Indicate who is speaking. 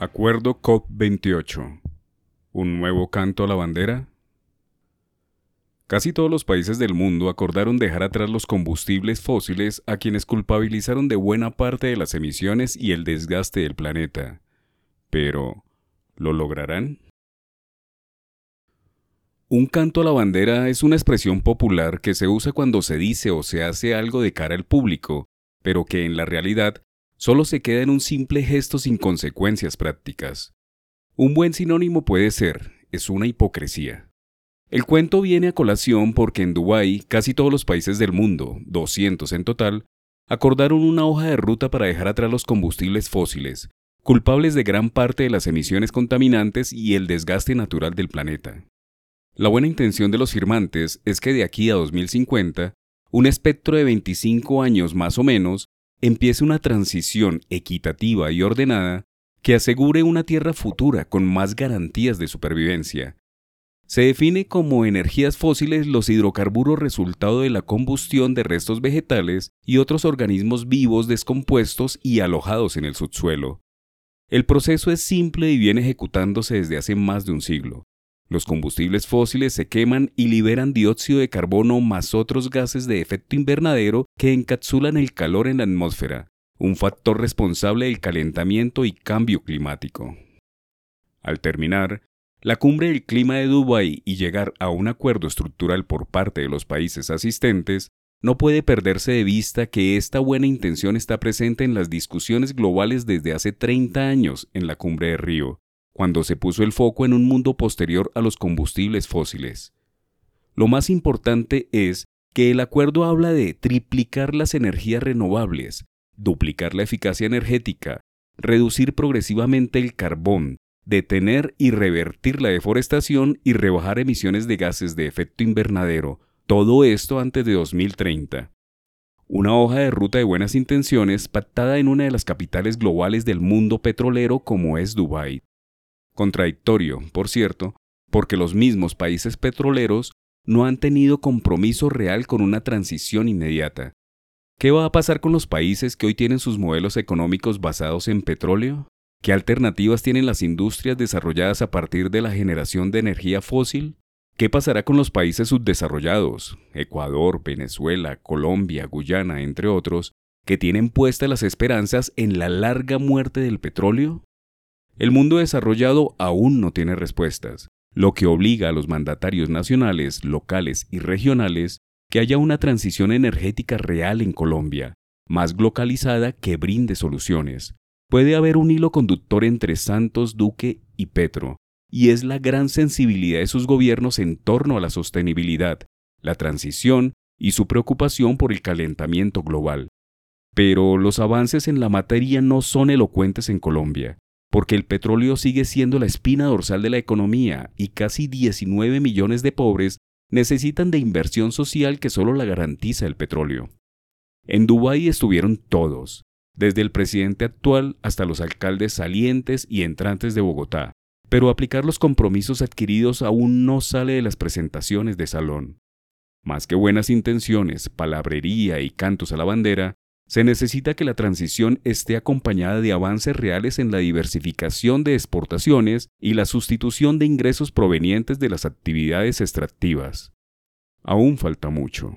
Speaker 1: Acuerdo COP28. ¿Un nuevo canto a la bandera? Casi todos los países del mundo acordaron dejar atrás los combustibles fósiles a quienes culpabilizaron de buena parte de las emisiones y el desgaste del planeta. Pero, ¿lo lograrán? Un canto a la bandera es una expresión popular que se usa cuando se dice o se hace algo de cara al público, pero que en la realidad solo se queda en un simple gesto sin consecuencias prácticas. Un buen sinónimo puede ser, es una hipocresía. El cuento viene a colación porque en Dubái casi todos los países del mundo, 200 en total, acordaron una hoja de ruta para dejar atrás los combustibles fósiles, culpables de gran parte de las emisiones contaminantes y el desgaste natural del planeta. La buena intención de los firmantes es que de aquí a 2050, un espectro de 25 años más o menos, empiece una transición equitativa y ordenada que asegure una tierra futura con más garantías de supervivencia. Se define como energías fósiles los hidrocarburos resultado de la combustión de restos vegetales y otros organismos vivos descompuestos y alojados en el subsuelo. El proceso es simple y viene ejecutándose desde hace más de un siglo. Los combustibles fósiles se queman y liberan dióxido de carbono más otros gases de efecto invernadero que encapsulan el calor en la atmósfera, un factor responsable del calentamiento y cambio climático. Al terminar, la cumbre del clima de Dubái y llegar a un acuerdo estructural por parte de los países asistentes, no puede perderse de vista que esta buena intención está presente en las discusiones globales desde hace 30 años en la cumbre de Río, cuando se puso el foco en un mundo posterior a los combustibles fósiles. Lo más importante es que el acuerdo habla de triplicar las energías renovables, duplicar la eficacia energética, reducir progresivamente el carbón, detener y revertir la deforestación y rebajar emisiones de gases de efecto invernadero, todo esto antes de 2030. Una hoja de ruta de buenas intenciones pactada en una de las capitales globales del mundo petrolero como es Dubái. Contradictorio, por cierto, porque los mismos países petroleros no han tenido compromiso real con una transición inmediata. ¿Qué va a pasar con los países que hoy tienen sus modelos económicos basados en petróleo? ¿Qué alternativas tienen las industrias desarrolladas a partir de la generación de energía fósil? ¿Qué pasará con los países subdesarrollados, Ecuador, Venezuela, Colombia, Guyana, entre otros, que tienen puestas las esperanzas en la larga muerte del petróleo? El mundo desarrollado aún no tiene respuestas, lo que obliga a los mandatarios nacionales, locales y regionales que haya una transición energética real en Colombia, más localizada que brinde soluciones. Puede haber un hilo conductor entre Santos, Duque y Petro, y es la gran sensibilidad de sus gobiernos en torno a la sostenibilidad, la transición y su preocupación por el calentamiento global. Pero los avances en la materia no son elocuentes en Colombia porque el petróleo sigue siendo la espina dorsal de la economía y casi 19 millones de pobres necesitan de inversión social que solo la garantiza el petróleo. En Dubái estuvieron todos, desde el presidente actual hasta los alcaldes salientes y entrantes de Bogotá, pero aplicar los compromisos adquiridos aún no sale de las presentaciones de salón. Más que buenas intenciones, palabrería y cantos a la bandera, se necesita que la transición esté acompañada de avances reales en la diversificación de exportaciones y la sustitución de ingresos provenientes de las actividades extractivas. Aún falta mucho.